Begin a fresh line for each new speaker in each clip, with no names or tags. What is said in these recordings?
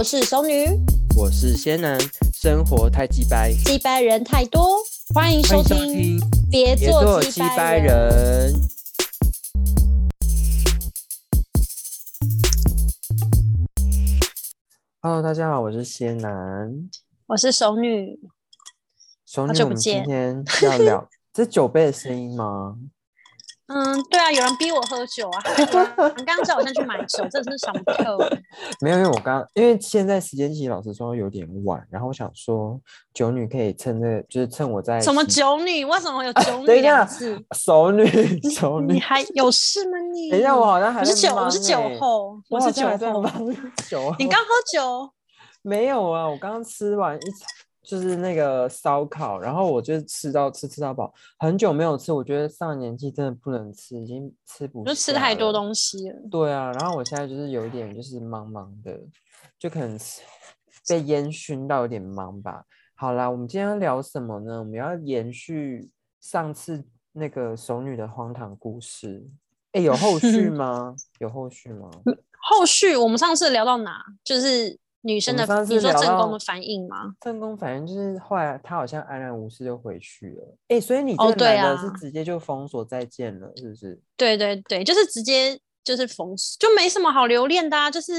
我是熟女，
我是仙男，生活太鸡掰，
鸡掰人太多，欢迎收听，别
别
做鸡
掰
掰人。
Hello，大家好，我是仙男。
我是熟女，
熟女，
好久不
我们今天要聊，这酒杯的声音吗？
嗯，对啊，有人逼我喝酒啊，你刚刚叫我先去买酒，真的是想不透。
没有，因为我刚因为现在时间其实老实说有点晚，然后我想说酒女可以趁这，就是趁我在
什么酒女？为什么有酒女
等一下
女两个字？
熟女 熟女
你，还有事吗你？
等一下我好像还
是酒，我是酒
欸
后，我是酒后。
像还在忙 酒后。
你刚喝酒？
没有啊？我刚刚吃完一场就是那个烧烤，然后我就吃到吃吃到饱，很久没有吃，我觉得上年纪真的不能吃，已经吃不
就吃太多
了
东西了。
对啊，然后我现在就是有一点就是茫茫的，就可能被烟熏到有点忙吧。好啦，我们今天要聊什么呢？我们要延续上次那个熟女的荒唐故事。哎，有后续 吗？有后续吗？
后续我们上次聊到哪？就是女生的你说正宫的反应吗？
正宫反应就是后来他好像安然无事就回去了。哎，所以你这男的是
啊
直接就封锁再见了，是不是？
对对对，就是直接就是封死，就没什么好留恋的啊。就是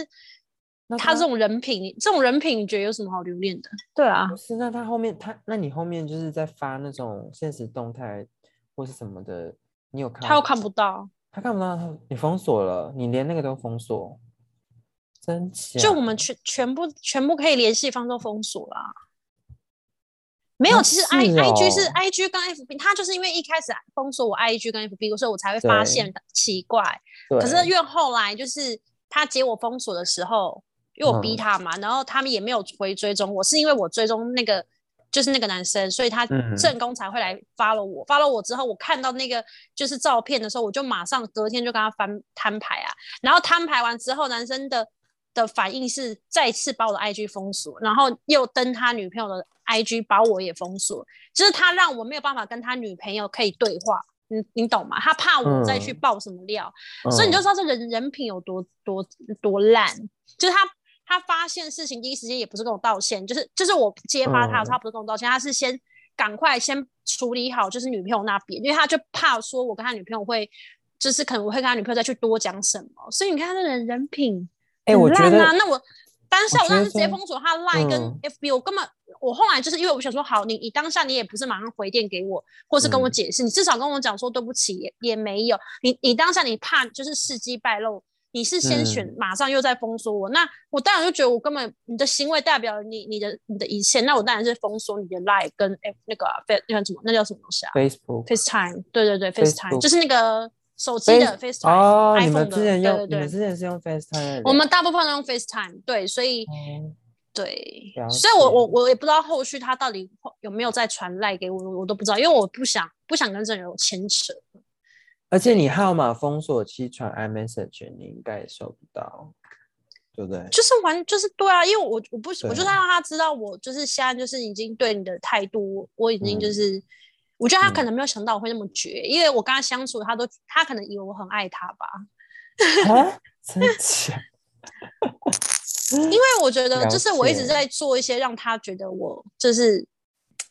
那他
他这种人品，这种人品，你觉得有什么好留恋的？对啊
不，是，那他后面他，那你后面就是在发那种现实动态或是什么的，你有看？
他又看不到。
他看不到他，你封锁了，你连那个都封锁，真假？
就我们全全部全部可以联系方式都封锁啦。没有，
啊
其实 I
是
I G 是
哦
I G 跟 F B，他就是因为一开始封锁我 I G 跟 F B，所以我才会发现奇怪。可是越后来就是他解我封锁的时候，因为我逼
嗯
他嘛，然后他们也没有回追踪我，是因为我追踪那个就是那个男生，所以他
嗯
正宫才会来发了我。发了我之后，我看到那个就是照片的时候，我就马上隔天就跟他翻摊牌啊。然后摊牌完之后，男生的的反应是再次把我的 IG 封锁，然后又登他女朋友的 IG 把我也封锁，就是他让我没有办法跟他女朋友可以对话。你你懂吗？他怕我再去
嗯
爆什么料，所以你就
嗯
知道这人人品有多多多烂。就是他他发现事情第一时间也不是跟我道歉，就是就是我揭发他他不是跟我道歉，他是先赶快先处理好就是女朋友那边，因为他就怕说我跟他女朋友会。就是可能我会跟他女朋友再去多讲什么，所以你看他的人人品
哎、
很
我觉得
烂啊。那我当下
我
我当时直接封锁他 Line 跟
嗯
FB，、我根本我后来就是因为我想说，好，你你当下你也不是马上回电给我，或是跟我
嗯
解释，你至少跟我讲说对不起也也没有。你你当下你怕就是事机败露，你是先选、
嗯
马上又在封锁我，那我当然就觉得我根本你的行为代表了你你的你的一切，那我当然是封锁你的 Line 跟 F 那个 Face 那叫什么那叫什么东西啊 Facebook？FaceTime，对对对，FaceTime 就是那个手机的
Face-
FaceTime，、
哦，你们
的
之前用，
对对对
你们之前是用 FaceTime
我们大部分都用 FaceTime，对，所以。
哦
对，所以我我我也不知道后续他到底有没有再传赖给我，我都不知道，因为我不想不想跟这人有牵扯。
而且你号码封锁期传 iMessage，你应该也收不到，对不对？
就是完就是对啊，因为我我不我就是要让他知道我就是现在就是已经对你的态度，我已经就
嗯
是、我觉得他可
嗯
能没有想到我会那么绝，因为我跟他相处，他都他可能以为我很爱他吧，
啊，真假？
因为我觉得就是我一直
解
在做一些让他觉得我就是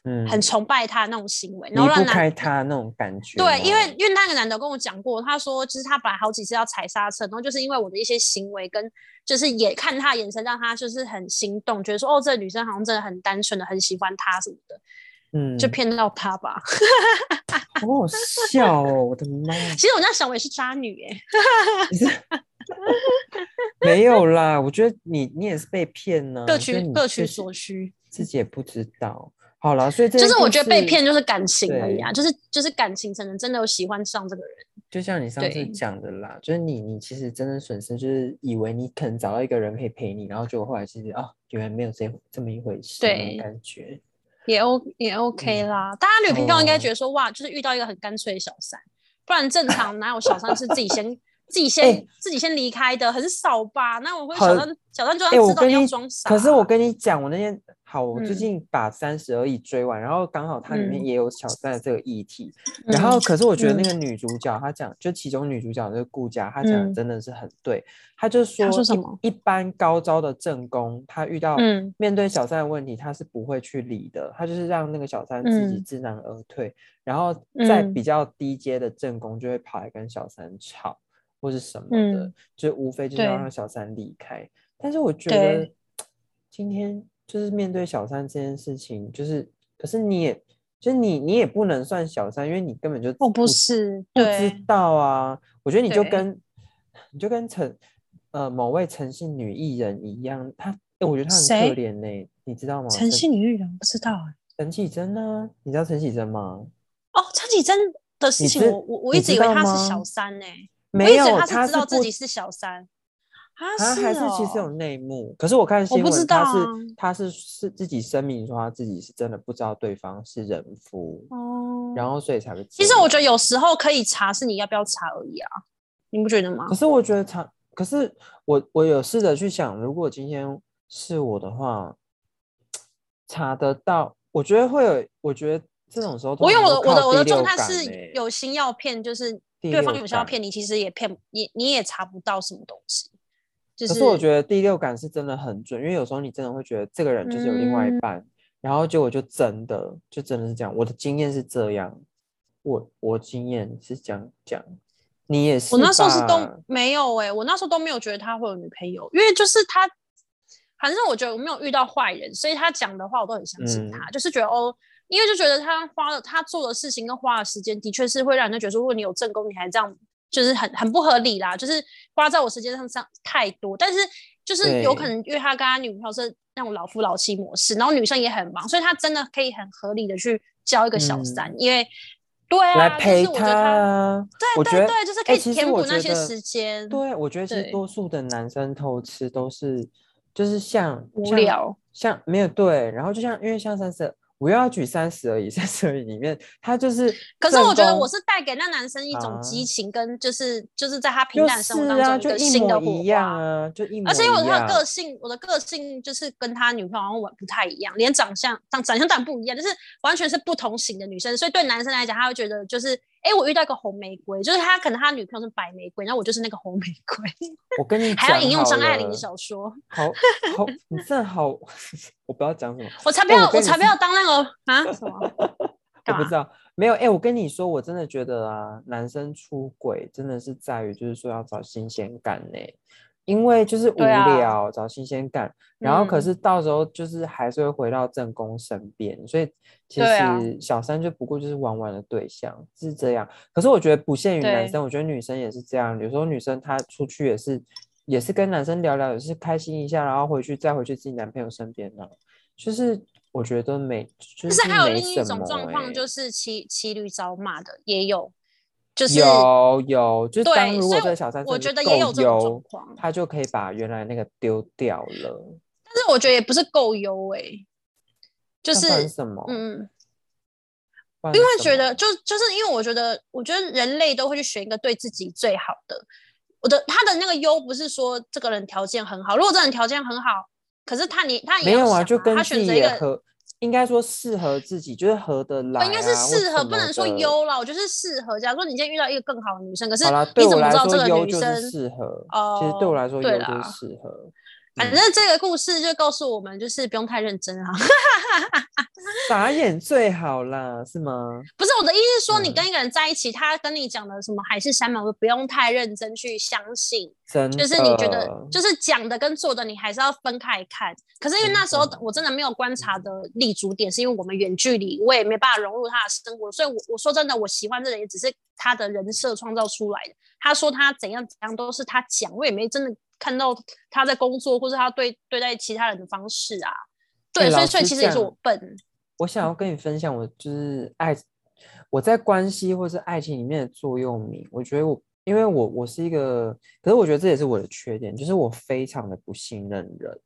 嗯，
很崇拜他的那种行为，然
离
后让
开他那种感觉吗。
对，因为因为那个男的跟我讲过，他说就是他本来好几次要踩刹车，然后就是因为我的一些行为跟就是也看他的眼神，让他就是很心动，觉得说哦，这个女生好像真的很单纯的很喜欢他什么的，
嗯，
就骗到他吧。
好好笑哦！我的妈呀，
其实我那想我也是渣女哎、
没有啦，我觉得你你也是被骗呢、
各取各取所需。
自己也不知道。好了，所以这
就是我觉得被骗就是感情而已啊，就是就是感情才能真的有喜欢上这个人。
就像你上次讲的啦，就是你你其实真的损失就是以为你可能找到一个人可以陪你，然后结果后来其实啊原来没有这这么一回事，
对
感觉。
也 O 也 OK
嗯。
啦，大家女朋友应该
哦。
觉得说、哇，就是遇到一个很干脆的小三，不然正常 哪有小三是自己先 自己先、
哎
自己先离开的，很少吧？那我会小三小三就
哎、
算知道你要装傻，
可是我跟你讲，我那天好，我最
嗯。
近把《三十而已》追完，然后刚好它里面
嗯。
也有小三的这个议题，然后
嗯
可是我觉得那
嗯。
个女主角她讲，就其中女主角就是顾佳，她讲的
嗯。
真的是很对，她就说
说什么？
一一般高招的正宫，她遇到
嗯。
面对小三的问题，她是不会去理的，她就是让那个小三自己
嗯。
知难而退，然后在
嗯。
比较低阶的正宫就会跑来跟小三吵或是什么的，
嗯。
就无非就是要让小三离开。但是我觉得今天就是面对小三这件事情，就是可是你也就是你你也不能算小三，因为你根本就
我不
不
是，
不知，道啊。我觉得你就跟你就跟陈呃某位诚信女艺人一样，她、欸我觉得她很可怜呢、你知道吗？
诚信女艺人不知道哎。
陈绮贞呢？你知道陈绮贞吗？
哦，陈绮贞的事情我，我我一直以为她是小三呢、我
没有，
她
她
是知道自己是小三。啊，
他还是其实有
哦
内幕，可是我看新闻，他是
啊
他是是自己声明说他自己是真的不知道对方是人夫，
哦。
然后所以才会。
其实我觉得有时候可以查，是你要不要查而已啊，你不觉得吗
可？是我觉得查，可是我我有试着去想，如果今天是我的话，查得到，我觉得会有，我觉得这种时候
我有我的我的我的状
态
态是有心要骗，就是对方有心要骗你，其实也骗你，你也查不到什么东西。就是，
可是我觉得第六感是真的很准，因为有时候你真的会觉得这个人就是有另外一
嗯
半，然后结果就真的就真的是这样。我的经验是这样，我我经验是这样讲，你也是。
我那时候是都没有哎、我那时候都没有觉得他会有女朋友，因为就是他，反正我觉得我没有遇到坏人，所以他讲的话我都很相信他，
嗯
就是觉得哦，因为就觉得他花了他做的事情跟花的时间，的确是会让人家觉得说，如果你有正宫，你还这样，就是很很不合理啦，就是花在我时间上上太多，但是就是有可能因为他跟他女朋友是那种老夫老妻模式，然后女生也很忙，所以他真的可以很合理的去交一个小三，因为对啊，对对对，就是可以填补那些时间。
对，我觉得其实多数的男生偷吃都是就是像像
无聊。
像没有对，然后就像因为像三十，我又要举三十而已，三十而已里面他就是
可是我觉得我是带给那男生一种
啊
激情，跟就是就是在他平
就是
淡生活当中一个新的
模
火花。
一样啊，就一模
而且因为我他的个性，我的个性就是跟他女朋友好像不太一样，连长相长长相当然不一样，就是完全是不同型的女生。所以对男生来讲，他会觉得就是，哎，我遇到一个红玫瑰，就是他可能他女朋友是白玫瑰，然后我就是那个红玫瑰，
我跟你
还要引用张爱玲的小说，
好好，你真的好，我不知道讲什么，
我才不要，
我
才不要当那个啊？什么？
我不知道，没有，哎、我跟你说，我真的觉得啊，男生出轨真的是在于，就是说要找新鲜感呢、因为就是无聊，找新鲜感，然后可
嗯。
是到时候就是还是会回到正宫身边，所以其实小三就不过就是玩玩的对象是这样。可是我觉得不限于男生，我觉得女生也是这样，有时候女生她出去也是也是跟男生聊聊，也是开心一下，然后回去再回去自己男朋友身边呢、就是我觉得没，就
但是还有另一种状况，
欸
就是骑骑驴找马的也有，就是
有有，就
是
当如果这个小三
我觉得也有这种状
优
况
他就可以把原来那个丢掉了。
但是我觉得也不是够优哎，就是
什么？
嗯，因为觉得就就是因为我觉得，我觉得人类都会去选一个对自己最好的。我的他的那个优不是说这个人条件很好，如果这个人条件很好，可是他你他也
没有啊，就跟
他
自己
选择一个。
也合，应该说适合自己，就是合得来、啊。
应该是适合，不能说。优啦。我觉得是适合。假如说你今天遇到一个更好的女生，可是你怎么知道这个女生？
适合。其实对
哦
我来说，优就是适合。
反
嗯
正这个故事就告诉我们，就是不用太认真啊。
傻眼最好啦，是吗？
不是我的意思是说，你
嗯
跟一个人在一起，他跟你讲的什么海誓山盟，不用太认真去相信。
真的。
就是你觉得，就是讲的跟做的，你还是要分开看。可是因为那时候我真的没有观察的立足点，是因为我们远距离，我也没办法融入他的生活，所以我我说真的，我喜欢这人也只是他的人设创造出来的。他说他怎样怎样都是他讲，我也没真的看到他在工作或是他对对待其他人的方式啊。对，所以所以其实也是我笨。
我想要跟你分享，我就是爱我在关系或是爱情里面的座右铭。我觉得我，因为我我是一个，可是我觉得这也是我的缺点，就是我非常的不信任人。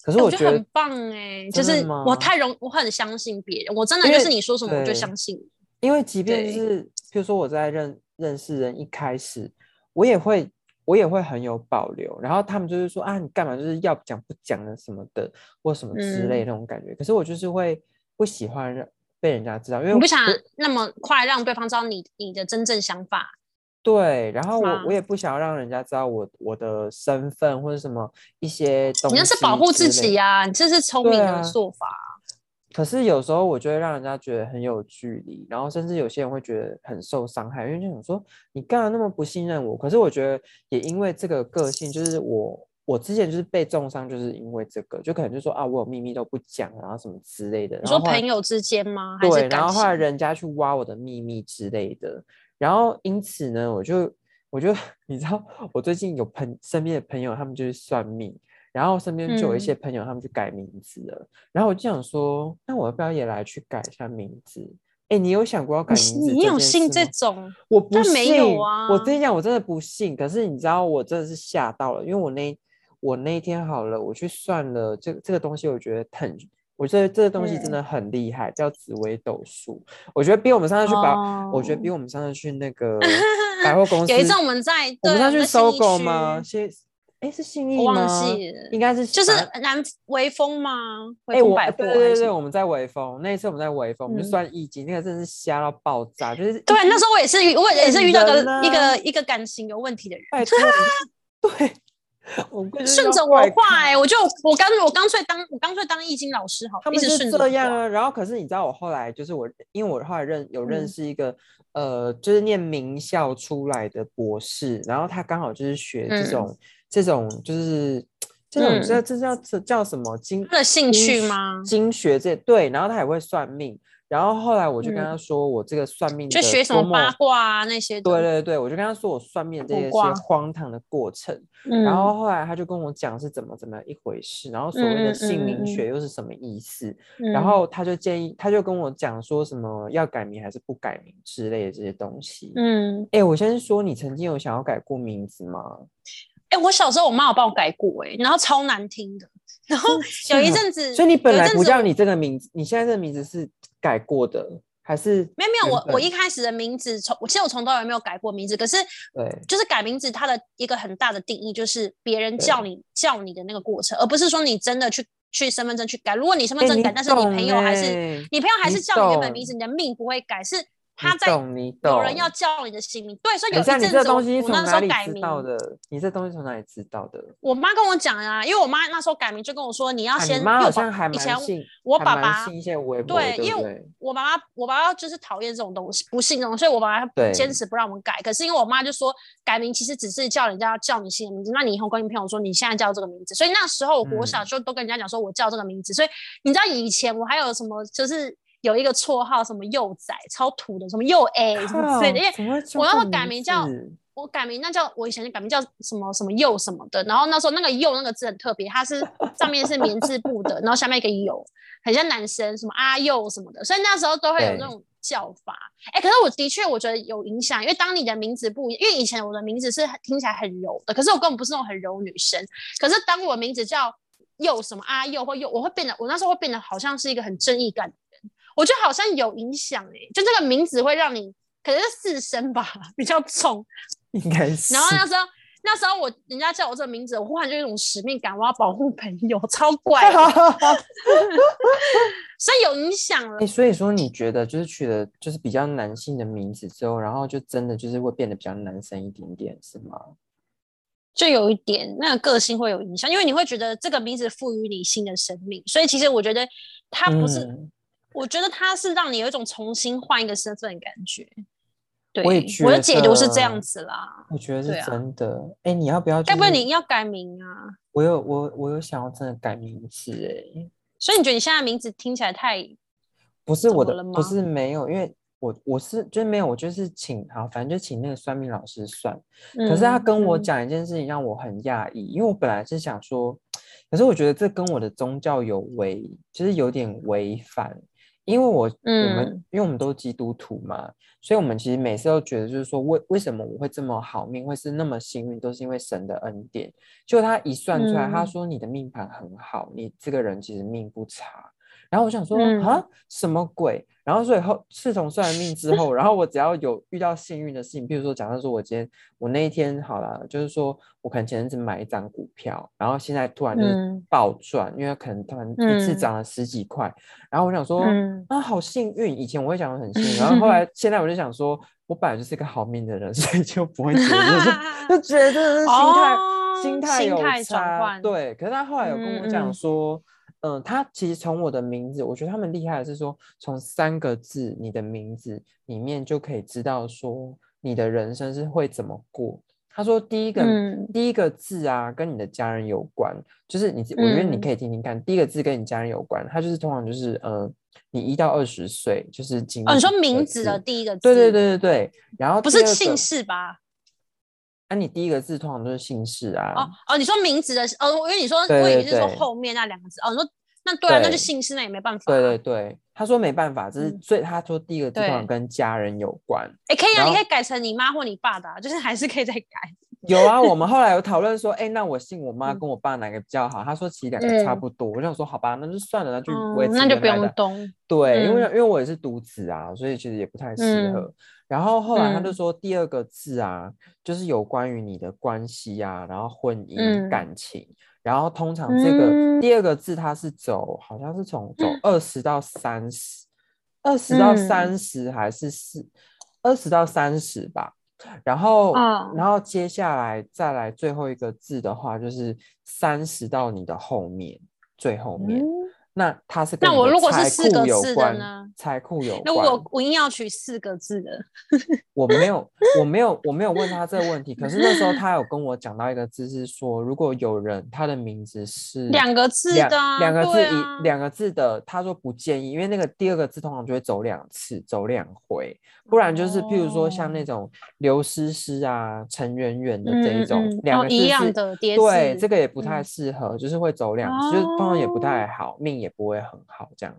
可是
哎我
觉得
很棒哎、就是我太容，我很相信别人，我真的就是你说什么我就相信你。
因为即便就是，比如说我在认认识人一开始，我也会我也会很有保留。然后他们就是说啊，你干嘛就是要讲不讲的什么的，或什么之类那种感觉。可是我就是会不喜欢让被人家知道，因为
我不想那么快让对方知道你你的真正想法。
对，然后我我也不想要让人家知道我我的身份或者什么一些东西。
你那是保护自己呀，你这是聪明的做法。
可是有时候我就会让人家觉得很有距离，然后甚至有些人会觉得很受伤害，因为就想说你干嘛那么不信任我？可是我觉得也因为这个个性，就是我我之前就是被重伤，就是因为这个，就可能就说啊，我有秘密都不讲，然后什么之类的。
你说朋友之间吗？
对，然后后来人家去挖我的秘密之类的，然后因此呢，我就我就 你知道，我最近有朋身边的朋友，他们就是算命。然后身边就有一些朋友，他们去改名字了。然后我就想说，那我要不要也来去改一下名字？哎，你有想过要改名字？
你有信这种？
我不
信。啊！
我跟你讲，我真的不信。可是你知道，我真的是吓到了，因为我那我那一天好了，我去算了这这个东西，我觉得很，我觉得这个东西真的很厉害，叫紫微斗数。我觉得比我们上次去把，我觉得比我们上次去那个百货公司，
有一次我们在
我们上
去
搜狗吗？先。哎，是信义
吗？
应该是，
就是南微风吗？
哎，我对对对，我们在微风那一次，我们在微风，我们就算易经，那个真的是瞎到爆炸，就是
对。那时候我也是遇，我也是遇到个一个一个感情有问题的人。
对，我
顺着我话，哎，我就我刚我干脆当我干脆当易经老师，好，
他们是这样啊。然后可是你知道，我后来就是我，因为我后来认有认识一个呃，就是念名校出来的博士，然后他刚好就是学这种。这种就是这种这这叫这叫什么经
的兴趣吗？
经学这对，然后他也会算命，然后后来我就跟他说，我这个算命
就学什么八卦啊那些。
对对对，我就跟他说我算命这些荒唐的过程，然后后来他就跟我讲是怎么怎么一回事，然后所谓的姓名学又是什么意思，然后他就建议，他就跟我讲说什么要改名还是不改名之类的这些东西。嗯，哎，我先说，你曾经有想要改过名字吗？
哎，我小时候我妈有帮我改过，哎，然后超难听的。然后有一阵子，
所以你本来不叫你这个名字，你现在这个名字是改过的，还是？
没有没有，我我一开始的名字从，其实我从头也没有改过名字，可是
对，
就是改名字它的一个很大的定义就是别人叫你叫你的那个过程，而不是说你真的去去身份证去改。如果你身份证改，但是你朋友还是你朋友还是叫你原本名字，你的命不会改是。他在有人要叫你的姓名，对，所以有一阵子我那时候改名
的，你这东西从哪里知道的？
我妈跟我讲啊，因为我妈那时候改名就跟我说，你要先。
妈好像还
以前
我
爸爸
信一些微
博，对，因为我爸爸我爸爸就是讨厌这种东西，不信这种，所以我爸爸坚持不让我们改。可是因为我妈就说，改名其实只是叫人家叫你新的名字，那你以后跟你朋友说你现在叫这个名字。所以那时候我小时候都跟人家讲说我叫这个名字。所以你知道以前我还有什么就是。有一个绰号什么幼仔，超土的，什么幼 A 什么之类的。因为我要改名叫，我改名那叫我以前改名叫什么什么幼什么的。然后那时候那个幼那个字很特别，它是 上面是棉字部的，然后下面一个有，很像男生，什么阿幼什么的。所以那时候都会有那种叫法。哎，可是我的确我觉得有影响，因为当你的名字不，因为以前我的名字是听起来很柔的，可是我根本不是那种很柔女生。可是当我名字叫幼什么阿幼或幼，我会变得，我那时候会变得好像是一个很正义感。我觉得好像有影响诶，就这个名字会让你可能是四声吧，比较重，
应该是。
然后那时候，那时候我人家叫我这个名字，我忽然就有一种使命感，我要保护朋友，超怪。所以有影响了。
所以说你觉得就是取了就是比较男性的名字之后，然后就真的就是会变得比较男生一点点，是吗？
就有一点那个个性会有影响，因为你会觉得这个名字赋予你新的生命，所以其实我觉得它不是。我觉得他是让你有一种重新换一个身份的感觉，对，
我也觉得，我
的解读是这样子啦。
我觉得是真的。哎，你要不要？
该不会你要改名啊？
我有，我我有想要真的改名字哎。
所以你觉得你现在名字听起来太
不是我的？不是没有，因为我我是就是没有，我就是请好，反正就请那个算命老师算。可是他跟我讲一件事情让我很讶异，因为我本来是想说，可是我觉得这跟我的宗教有违，就是有点违反。因为我我们因为我们都是基督徒嘛，所以我们其实每次都觉得就是说，为为什么我会这么好命，会是那么幸运，都是因为神的恩典。就他一算出来，他说你的命盘很好，你这个人其实命不差。然后我想说
嗯。
啊，什么鬼？然后所以后自从算完命之后，然后我只要有遇到幸运的事情，比如说假设说我今天我那一天好了，就是说我可能前阵子买一张股票，然后现在突然就是
嗯。
暴赚，因为可能突然一次
嗯。
涨了十几块，然后我想说、
嗯。
啊好幸运，以前我会讲的很幸运，然后后来 现在我就想说，我本来就是个好命的人，所以就不会觉得就 就觉得心态、
哦
心态有差，
换。
对。可是他后来有跟我
嗯
讲
嗯。
说，嗯、他其实从我的名字，我觉得他们厉害的是说，从三个字你的名字里面就可以知道说你的人生是会怎么过。他说第一个、
嗯
第一个字啊，跟你的家人有关，就是你，我觉得你
嗯
可以听听看，第一个字跟你家人有关，他就是通常就是呃，你一到二十岁就是
哦，你说名字的第一个字，
对对对对对，然后
不是姓氏吧？
啊，你第一个字通常都是姓氏啊。
哦哦，你说名字的哦，因为你说
对对
我以为是说后面那两个字哦，你说那对啊，那就姓氏，那也没办法、
对对，对，他说没办法，这是
嗯
最、他说第一个字通常跟家人有关。
哎，可以啊，你可以改成你妈或你爸的、啊，就是还是可以再改。
有啊，我们后来有讨论说，哎、那我姓我妈
嗯
跟我爸哪个比较好？他说其实两个差
嗯
不多。我想说，好吧，那就算了，那就
那就不用动。
对，因为
嗯
因为我也是独子啊，所以其实也不太适
嗯
合。然后后来他就
嗯
说，第二个字啊，就是有关于你的关系啊，然后婚姻、
嗯
感情。然后通常这个、
嗯
第二个字，它是走，好像是从走二十到三十，二十到
嗯
三十还是四，二十到三十吧。然后，
哦
然后接下来再来最后一个字的话，就是三十到你的后面，最后面。
嗯
那它是跟
那我如果是四
库
个字的呢，
财库有
那
关。
我我硬要取四个字的，
我没有，我没有，我没有问他这个问题。可是那时候他有跟我讲到一个字，是说如果有人他的名字是
两个字
两
的啊
两个字一、两个字的，他说不建议，因为那个第二个字通常就会走两次，走两回，不然就是譬如说像那
哦
种刘诗诗啊、陈圆圆的这一种，
嗯嗯嗯
两个字
哦一样的叠
对，这个也不太
嗯
适合，就是会走两次，就是通常也不
哦
太好，命也不会很好这样。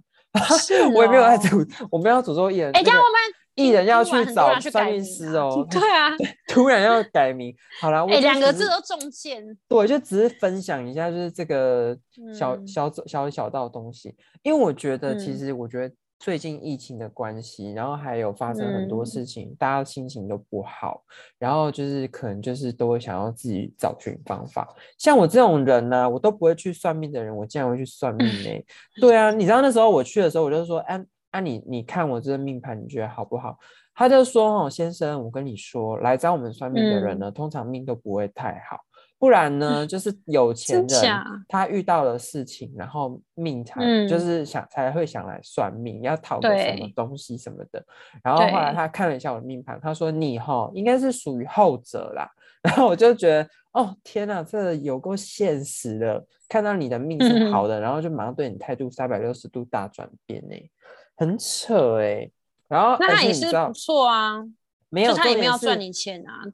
是
我也没有在
哦
诅，我没有诅咒艺人。
哎，这样
那个
我们
艺人要去找
要去改名
算命师
啊
哦，
对啊，
突然要改名，好啦，我
哎，两个字都中箭。
对，就只是分享一下，就是这个小、
嗯
小小小小道东西，因为我觉得其
嗯
实我觉得最近疫情的关系，然后还有发生很多
嗯
事情，大家心情都不好，然后就是可能就是都会想要自己找寻方法。像我这种人呢、我都不会去算命的人，我竟然会去算命呢、对啊，你知道那时候我去的时候，我就说，哎、啊你你看我这个命盘，你觉得好不好？他就说：“哦，先生，我跟你说，来找我们算命的人
嗯
呢，通常命都不会太好。不然呢，就是有钱人他遇到了事情，然后命才、就
嗯
是想才会想来算命，要讨个什么
对
东西什么的。然后后来他看了一下我的命盘，他说你哈应该是属于后者啦。然后我就觉得哦天哪，这有够现实的，看到你的命是好的，然后就马上对你态度三百六十度大转变呢、很扯哎、然后
那他也是不错啊，
没有
他也没有赚你钱啊。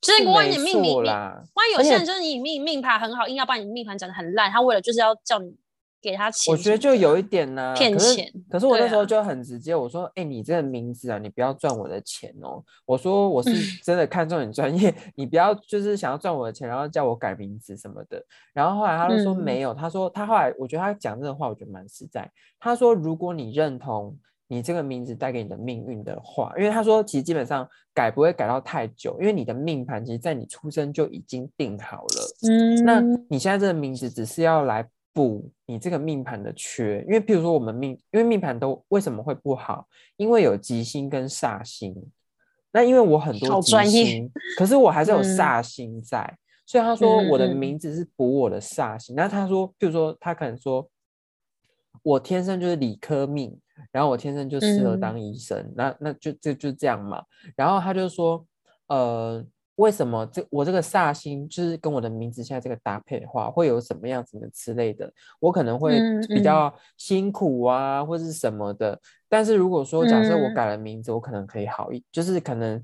就是
是
万一你命命命，
错啦
万一有些人就是你命命盘很好，硬要把你命盘讲的很烂，他为了就是要叫你给他钱
我觉得就有一点呢、
骗钱
可是我那时候就很直接，我说：“哎、你这个名字啊，你不要赚我的钱哦。”我说：“我是真的看中你专业，你不要就是想要赚我的钱，然后叫我改名字什么的。”然后后来他就说：“
嗯
没有。他说他后来我觉得他讲这个话，我觉得蛮实在。他说：“如果你认同你这个名字带给你的命运的话，因为他说其实基本上改不会改到太久，因为你的命盘其实在你出生就已经定好了。”
嗯，
那你现在这个名字只是要来补你这个命盘的缺，因为譬如说我们命，因为命盘都为什么会不好？因为有吉星跟煞星。那因为我很多吉
好专业
星，可是我还是有
嗯
煞星在，所以他说我的名字是补我的煞星。那他说，譬如说他可能说，我天生就是理科命，然后我天生就适合
嗯
当医生，那那就就就这样嘛。然后他就说，呃，为什么这我这个煞星就是跟我的名字现在这个搭配的话，会有什么样子的之类的？我可能会比较辛苦啊，或是什么的。但是如果说假设我
嗯
改了名字，我可能可以好一，就是可能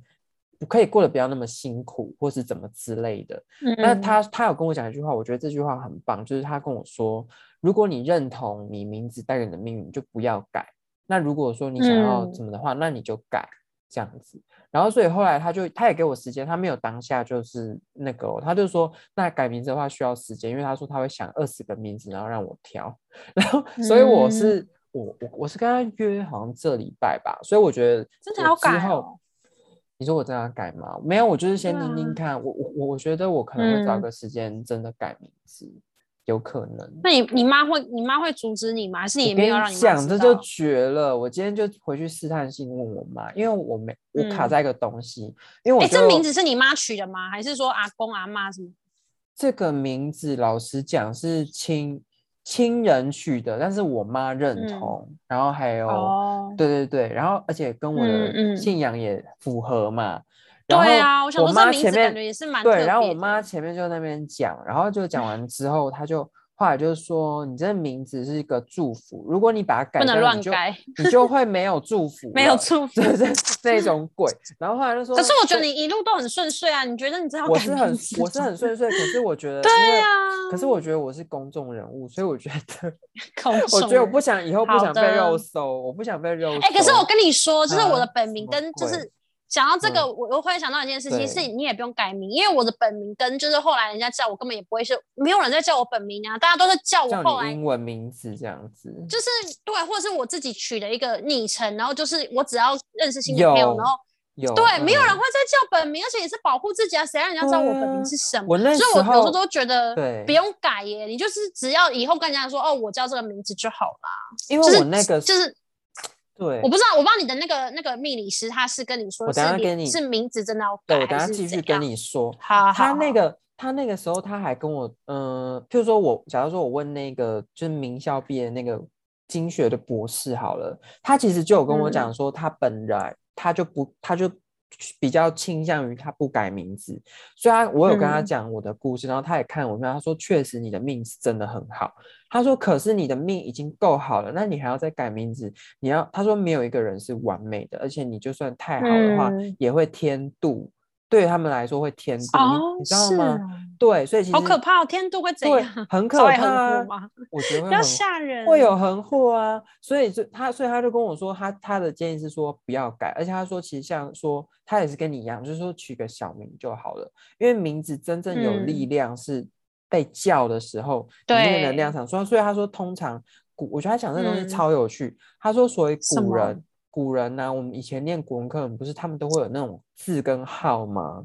可以过得不要那么辛苦，或是怎么之类的。那
嗯
他他有跟我讲一句话，我觉得这句话很棒，就是他跟我说，如果你认同你名字带给你的命运，就不要改。那如果说你想要
嗯
怎么的话，那你就改这样子。然后所以后来他就他也给我时间，他没有当下就是那个哦、他就说那改名字的话需要时间，因为他说他会想二十个名字，然后让我挑。然后所以我是、我我我是跟他约好像这礼拜吧，所以我觉得
真的要改哦
你说我真的要改吗？没有，我就是先听听看。我我我我觉得我可能会找
嗯
个时间真的改名字，有可能。
那你你妈会你妈会阻止你吗？还是你也没有让你妈
讲，这就
道
绝了！我今天就回去试探性问我妈，因为我没我卡
嗯
在一个东西，因为我
哎，这名字是你妈取的吗？还是说阿公阿妈什么？
这个名字，老实讲是亲亲人取的，但是我妈认
嗯
同，然后还有、
哦，
对对对，然后而且跟我的信仰也符合嘛。然后
对啊，我想
我
说这名字感觉也是蛮特
对，然后我妈前面就在那边讲，然后就讲完之后，她就后来就说，你这名字是一个祝福，如果你把它改
不能
掉，你就
乱改，
你就 会没有祝福了，
没有祝福。
对对那种鬼。然后后来就说，
可是我觉得你一路都很顺遂啊，你觉得你知道改
我是很我是很顺遂，可是我觉得
对啊
可是我觉得我是公众人物，所以我觉得
口
我觉得我不想以后不想被肉搜，我不想被肉搜。
哎、可是我跟你说，就是我的
啊
本名跟就是讲到这个，
嗯
我我会想到一件事情，是你也不用改名，因为我的本名跟就是后来人家叫我根本也不会是没有人在叫我本名啊，大家都是叫我
叫
后来
英文名字这样子，
就是对，或者是我自己取的一个昵称，然后就是我只要认识新的朋友，然后
有
对，没有人
嗯
会再叫本名，而且也是保护自己啊，谁让人家知道我本名是什么？
我那
所以我有时
时候
候都觉得不用改耶，你就是只要以后跟人家说哦，我叫这个名字就好啦。
因
就是
为我那个
就是
对
我，不知道，我不知道你的那个那个命理师他是跟你说
我等下跟你
是名字真的要
对
改，对
我等下继续跟你说。
好好
他那
好
个他那个时候他还跟我，嗯、譬如说我，假如说我问那个就是名校毕业的那个经学的博士好了，他其实就有跟我
嗯
讲说，他本来他就不，他就比较倾向于他不改名字，所以他我有跟他
嗯。
讲我的故事，然后他也看我命，他说确实你的命是真的很好，他说可是你的命已经够好了，那你还要再改名字，你要他说没有一个人是完美的，而且你就算太好的话，
嗯。
也会添妒。对他们来说会添妒，
哦
你你知道吗？对，所以其实
好可怕哦，天妒会怎
对
样？，
很可怕
吗？
我觉得会
不要吓人，
会有横祸啊，所以就他，所以他就跟我说，他他的建议是说不要改，而且他说其实像说他也是跟你一样，就是说取个小名就好了，因为名字真正有力
嗯
量是被叫的时候，你那个能量场，所以所以他说通常古，我觉得他讲这个东西
嗯
超有趣，他说所谓古人古人呢、我们以前念古文课本不是他们都会有那种字跟号吗？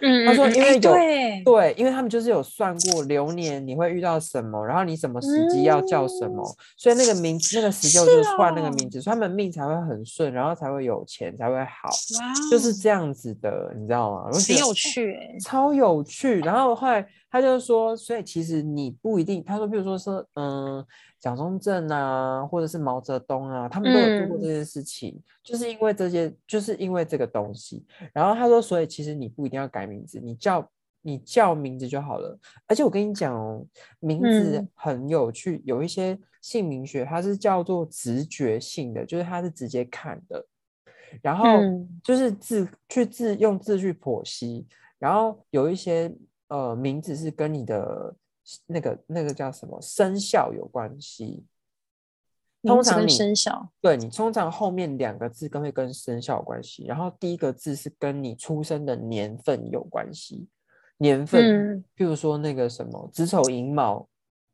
嗯，
他说因为有
对
对，因为他们就是有算过流年你会遇到什么，然后你什么时机要叫什么，
嗯
所以那个名那个时就就是是换那个
哦
名字，所以他们命才会很顺，然后才会有钱，才会好，
哇
就是这样子的，你知道吗？
很有趣哎，
超有趣。然后后来他就说，所以其实你不一定，他说，比如说说，嗯，蒋中正啊，或者是毛泽东啊，他们都有做过这
嗯
件事情，就是因为这些，就是因为这个东西。然后他说，所以其实你不一定要改名字，你叫你叫名字就好了。而且我跟你讲哦，名字
嗯
很有趣，有一些姓名学它是叫做直觉性的，就是它是直接看的。然后
嗯
就是字去字用字去剖析，然后有一些呃名字是跟你的那个那个叫什么生肖有关系。通常你
生肖，
对你通常后面两个字跟会跟生肖有关系，然后第一个字是跟你出生的年份有关系。年份，
嗯
譬如说那个什么子丑寅卯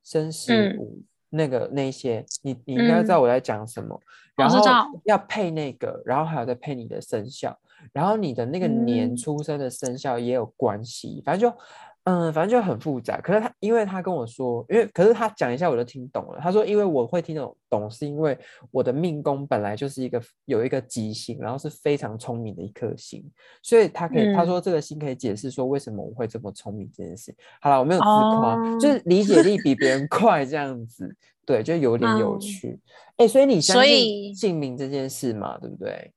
申时
嗯
午，那个那些，你你应该知道
嗯
我在讲什么。然后要配那个，然后还有再配你的生肖，然后你的那个年
嗯
出生的生肖也有关系，反正就嗯，反正就很复杂。可是他因为他跟我说，因为可是他讲一下我就听懂了。他说，因为我会听懂懂，是因为我的命宫本来就是一个有一个吉星，然后是非常聪明的一颗星，所以他可以、他
嗯
说这个星可以解释说为什么我会这么聪明这件事。好了，我没有自夸，
哦
就是理解力比别人快这样子，对，就有点有
嗯
趣。哎、所以你相
所
信
以
姓名这件事嘛，对不对？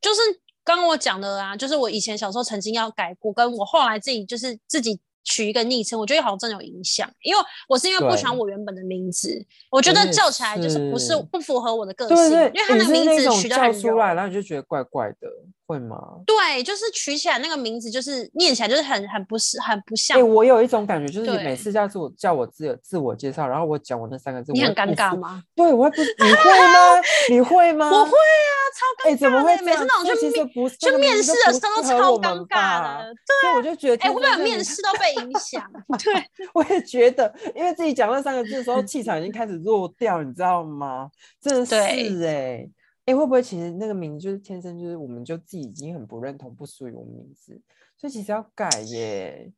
就是刚刚我讲的啊，就是我以前小时候曾经要改过，跟我后来自己就是自己取一个昵称，我觉得好像真的有影响，因为我是因为不喜欢我原本的名字，我觉得叫起来就是不是
是
不符合我的个性，
对对，
因为他
你
那个名字取的很
出来，然后你就觉得怪怪的，会吗？
对，就是取起来那个名字，就是念起来就是很很不是很不像
哎、。我有一种感觉，就是你每次叫自我叫我自自我介绍，然后我讲我那三个字，
你很尴尬吗？
对，我会不，你会吗？你会吗？
我会啊，超
哎，怎么
尬的，每次
会这样？
那种去面
不是
去面试的时候都超尴尬
的。
的，
所以我就觉得，
哎，会不会有面
试？
都被影响？对，
我也觉得，因为自己讲那三个字的时候，气场已经开始弱掉，你知道吗？真的是
对
哎、哎、会不会其实那个名字就是天生就是我们就自己已经很不认同，不属于我们名字，所以其实要改耶。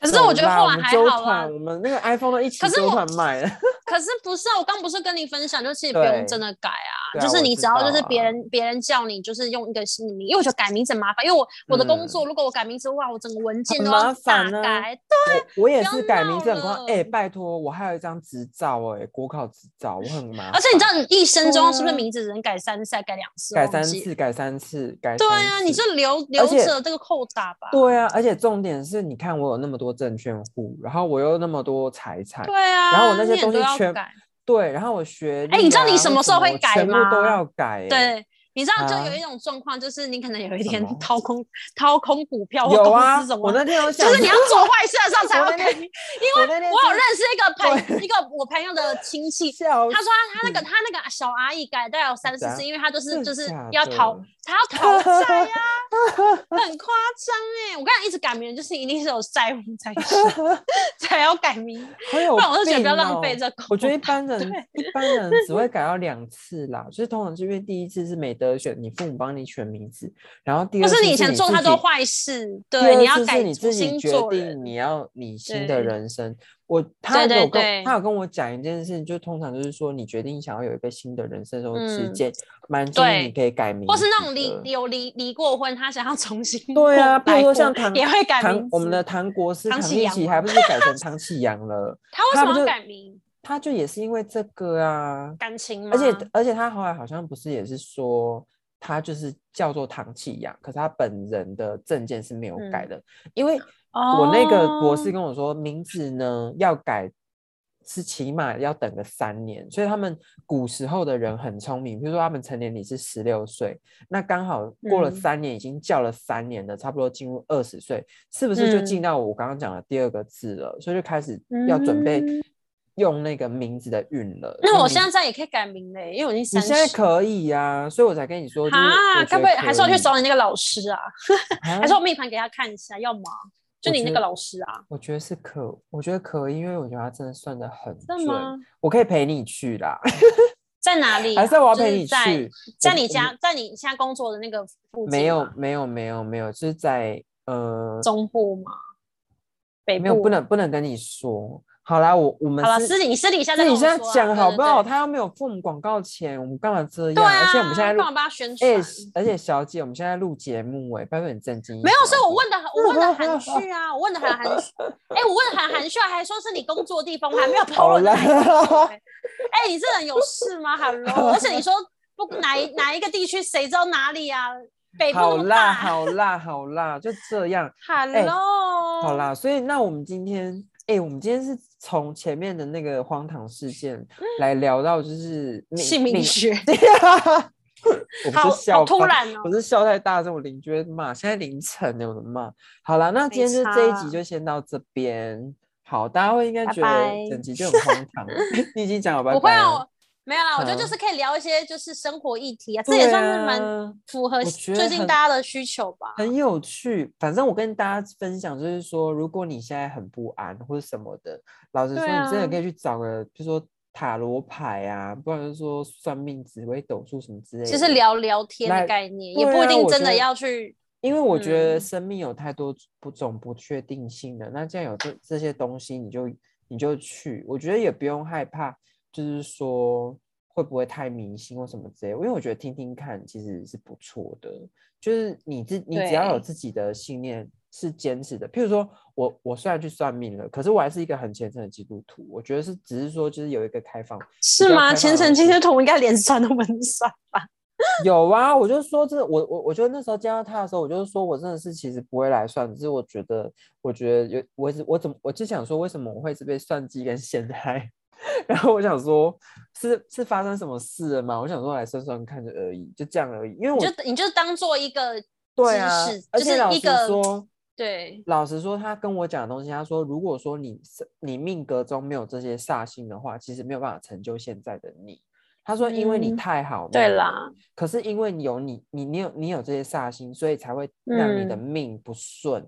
可是我觉得后来还好啦
团，。我们那个 iPhone 都一起纠团卖了。
可是不是啊？我刚不是跟你分享，就其实不用真的改啊，就是你只要就是别人别人叫你，就是用一个新的名，因为我觉得改名字很麻烦，因为我我的工
嗯
作如果我改名字，的话，我整个文件都要大
烦啊
改。
我我也是改名字很
闹
快，哎、
了
拜托，我还有一张执照哎、国考执照，我很麻烦。
而且你知道，你一生中是不是名字只能改三次，还改两次？
改三次，改三次，改
对
三
啊，你
次
就留留着这个扣打吧。
对啊，而且重点是，你看我有那么多证券户，然后我又那么多财产，
对啊，
然后我那些东西全
要改。
对，然后我学
哎你知道你什么
或
时候会改吗
全部都要改、欸。，
对，你知道就
啊
有一种状况，就是你可能有一天掏空掏空股票 或公司什，么
我那天有想，
就是你要做坏事的时候才
我那天
要改名。
我
有
真
认识一个朋一个我朋友的亲戚，他说他他那个他那个小阿姨改大概有三四次，因为他就是就是要逃
的
他要逃债呀，很夸张哎！我刚才一直改名，就是一定是有债务才行 才要改名，
好有
不然我就觉得不要浪费
哦
这个。
我觉得一般人一般人只会改到两次啦，就是通常是因为第一次是没得选，你父母帮你选名字，然后第二次
不是你以前做太多坏事，
第
对，你要改
你自己决定你要你新的人生。我他有跟
对
他有跟我讲一件事情，就通常就是说你决定想要有一个新的人生的时候，其实
嗯
建蛮建议你可以改名，
或是那种离有离离过婚，他想要重新
对啊，比如说像唐
也会改
唐
名
我们的唐国师
唐
唐立奇
启阳
还不是改成唐启阳了？
他为什么改名？
他就也是因为这个啊，
感情吗？
而且而且他后来好像不是也是说他就是叫做唐启阳，可是他本人的证件是没有改
嗯
的，因为我那个博士
哦
跟我说，名字呢要改是起码要等个三年，所以他们古时候的人很聪明，比如说他们成年礼是十六岁，那刚好过了
嗯
三年，已经叫了三年了，差不多进入二十岁，是不是就进
嗯
到我刚刚讲的第二个字了？所以就开始要准备
嗯
用那个名字的韵了。
那我现在也可以改名嘞，因为我已经。
现在可以呀、所以我才跟你说，就是
啊，该不会还是要去找你那个老师啊？还
啊
是我命盘给他看一下，要吗？就你那个老师啊？
我觉得是可，我觉得可以，因为我觉得他真的算的很准。
真的吗？
我可以陪你去啦，
在哪里啊？
还是我要
就是
陪你去？
在你家，在你现在工作的那个附近
没有没有没有没有，就是在呃
中部吗？北部
没有不能不能跟你说。好啦，我我们
好了，私底你私底下再跟我
讲好不好？他又没有付我们广告钱，我们干嘛这样？
对啊，
而且我们现在录
干嘛帮他宣
哎、
传？
而且小姐，我们现在录节目哎、拜托你正经一
没有，
点
所以我问的我问的含蓄啊，我问的很含蓄。哎、我问的很含蓄啊，还说是你工作的地方，我还没有
好
抛了。
啦
哎、你这人有事吗？Hello，而且你说不哪一哪一个地区，谁知道哪里啊？北部
好啦。好啦好啦，就这样。
Hello，
好，啦，所以那我们今天，哎、我们今天是从前面的那个荒唐事件来聊到就是命
姓名
命
学，
我不
好
是笑
好突
翻
然哦
我。是笑太大声，我邻居会骂。现在凌晨呢，我的妈！好了，那今天就这一集就先到这边。好，大家会应该觉
拜拜
得整集就很荒唐。你已经讲了 拜
不会啊，
拜了
我没有啦，我觉得就是可以聊一些就是生活议题啊，这也算是蛮
啊
符合最近大家的需求吧。
很有趣。反正我跟大家分享，就是说，如果你现在很不安或者什么的，老实说，你真的可以去找个，比如说塔罗牌啊，不然就是说算命、紫微斗数什么之类的。
就是聊聊天的概念，也不一定真的要去。
因为我觉得
嗯
生命有太多不种不确定性的，那既然有这这些东西，你就你就去，我觉得也不用害怕，就是说会不会太迷信或什么之类，因为我觉得听听看其实是不错的，就是你自你只要有自己的信念是坚持的，譬如说我我虽然去算命了，可是我还是一个很虔诚的基督徒，我觉得是只是说就是有一个开放，
是吗？虔诚基督徒应该连算都不能算吧？
有啊，我就说这我我我觉得那时候见到他的时候，我就是说我真的是其实不会来算，只是我觉得我觉得有我只我怎么我就想说为什么我会是被算计跟陷害，然后我想说是是发生什么事了吗？我想说来算算看的而已，就这样而已，因为我
就你就当做一个
对啊而且老实
一个
说。
对，
老实说，他跟我讲的东西，他说，如果说你是你命格中没有这些煞星的话，其实没有办法成就现在的你。他说因为你
嗯
太好
对啦，
可是因为你有你你你有你有这些煞星，所以才会让你的
嗯
命不顺。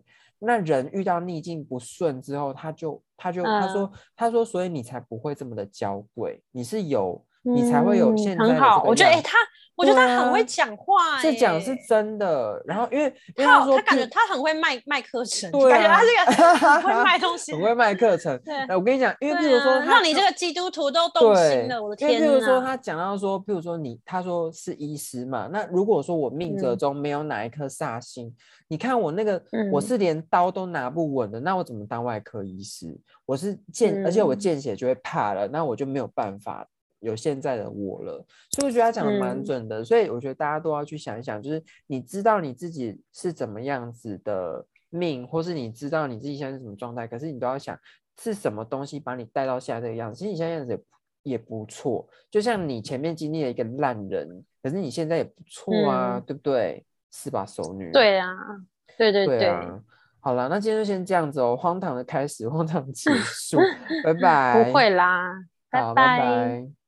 那人遇到逆境不顺之后，他就他就、他
嗯
说他说，所以你才不会这么的娇贵，你是有你才会有
嗯
现在的
很好。
这个
我觉得，哎、他，我觉得他很会讲话、
这讲是
哎
真的。然后因为
他他感觉他很会卖卖课程，
对
感觉他
啊
这个很会 卖东西，
很会卖课程。
对
哎我跟你讲，因为譬如说他
让你这个基督徒都动心了，我的
因为
天
譬如说！他讲到说，譬如说你他说是医师嘛，那如果说我命格
嗯
中没有哪一颗煞星，你看我那个、我
嗯
是连刀都拿不稳的，那我怎么当外科医师？我是见，而且我
嗯
见血就会怕了，那我就没有办法有现在的我了。所以我觉得他讲的蛮
嗯
准的，所以我觉得大家都要去想一想，就是你知道你自己是怎么样子的命，或是你知道你自己现在是什么状态，可是你都要想是什么东西把你带到现在这个样子。其实你现在样子也不也不错，就像你前面经历了一个烂人，可是你现在也不错啊，
嗯
对不对？是吧，熟女？
对啊，对对
对啊。好了，那今天就先这样子哦，荒唐的开始，荒唐的结束，拜拜。
不会啦，
好，
拜
拜拜